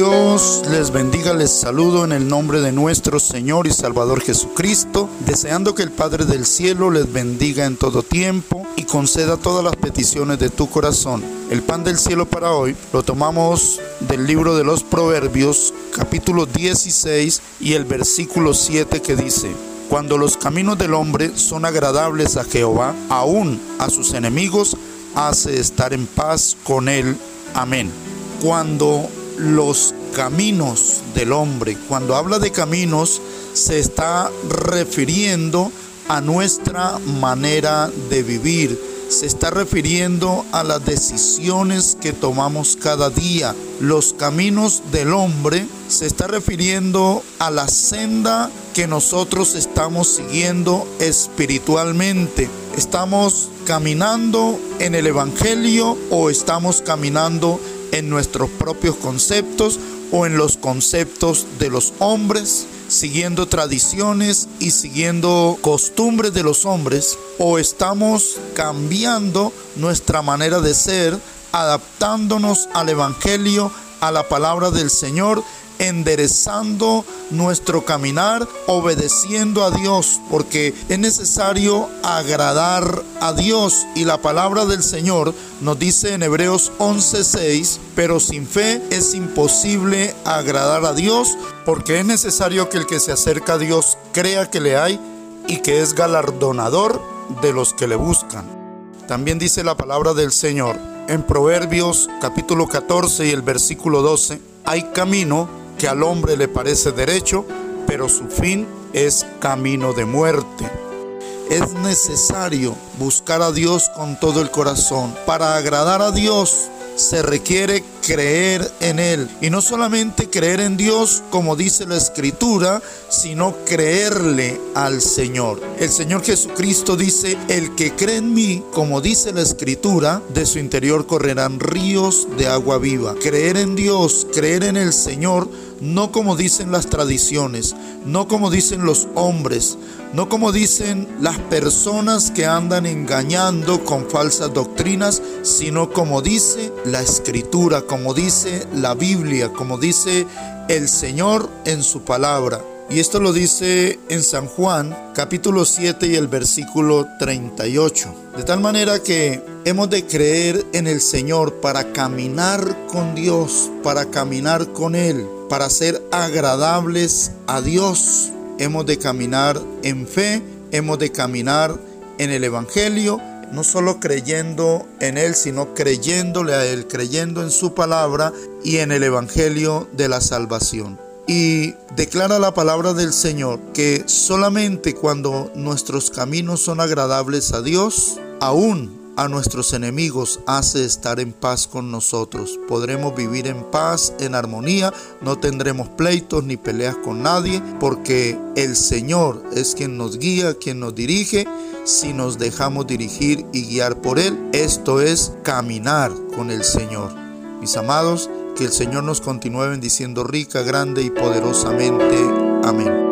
Dios les bendiga, les saludo en el nombre de nuestro Señor y Salvador Jesucristo, deseando que el Padre del Cielo les bendiga en todo tiempo y conceda todas las peticiones de tu corazón. El pan del cielo para hoy lo tomamos del libro de los Proverbios, capítulo 16 y el versículo 7 que dice, cuando los caminos del hombre son agradables a Jehová, aún a sus enemigos hace estar en paz con él. Amén. Cuando los caminos del hombre, cuando habla de caminos, se está refiriendo a nuestra manera de vivir, se está refiriendo a las decisiones que tomamos cada día. Los caminos del hombre se está refiriendo a la senda que nosotros estamos siguiendo espiritualmente. ¿Estamos caminando en el Evangelio o estamos caminando en nuestros propios conceptos o en los conceptos de los hombres? siguiendo tradiciones y siguiendo costumbres de los hombres o estamos cambiando nuestra manera de ser, adaptándonos al Evangelio, a la palabra del Señor enderezando nuestro caminar, obedeciendo a Dios, porque es necesario agradar a Dios. Y la palabra del Señor nos dice en Hebreos 11:6, pero sin fe es imposible agradar a Dios, porque es necesario que el que se acerca a Dios crea que le hay y que es galardonador de los que le buscan. También dice la palabra del Señor en Proverbios capítulo 14 y el versículo 12, hay camino que al hombre le parece derecho, pero su fin es camino de muerte. Es necesario buscar a Dios con todo el corazón. Para agradar a Dios se requiere creer en Él. Y no solamente creer en Dios como dice la Escritura, sino creerle al Señor. El Señor Jesucristo dice, el que cree en mí, como dice la Escritura, de su interior correrán ríos de agua viva. Creer en Dios, creer en el Señor, no como dicen las tradiciones, no como dicen los hombres, no como dicen las personas que andan engañando con falsas doctrinas, sino como dice la escritura, como dice la Biblia, como dice el Señor en su palabra. Y esto lo dice en San Juan capítulo 7 y el versículo 38. De tal manera que hemos de creer en el Señor para caminar con Dios, para caminar con Él, para ser agradables a Dios. Hemos de caminar en fe, hemos de caminar en el Evangelio, no solo creyendo en Él, sino creyéndole a Él, creyendo en su palabra y en el Evangelio de la salvación. Y declara la palabra del Señor que solamente cuando nuestros caminos son agradables a Dios, aún a nuestros enemigos hace estar en paz con nosotros. Podremos vivir en paz, en armonía, no tendremos pleitos ni peleas con nadie, porque el Señor es quien nos guía, quien nos dirige, si nos dejamos dirigir y guiar por Él. Esto es caminar con el Señor. Mis amados, que el Señor nos continúe bendiciendo rica, grande y poderosamente. Amén.